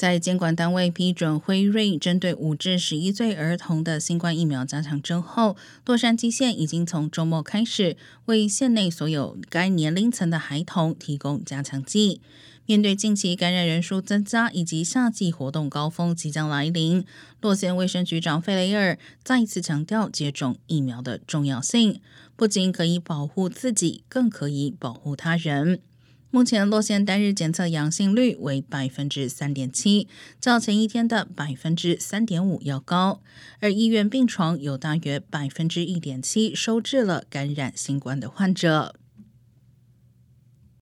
在监管单位批准辉瑞针对五至十一岁儿童的新冠疫苗加强针后，洛杉矶县已经从周末开始为县内所有该年龄层的孩童提供加强剂。面对近期感染人数增加以及夏季活动高峰即将来临，洛县卫生局长费雷尔再次强调接种疫苗的重要性，不仅可以保护自己，更可以保护他人。目前，洛县单日检测阳性率为百分之三点七，较前一天的百分之三点五要高。而医院病床有大约百分之一点七收治了感染新冠的患者。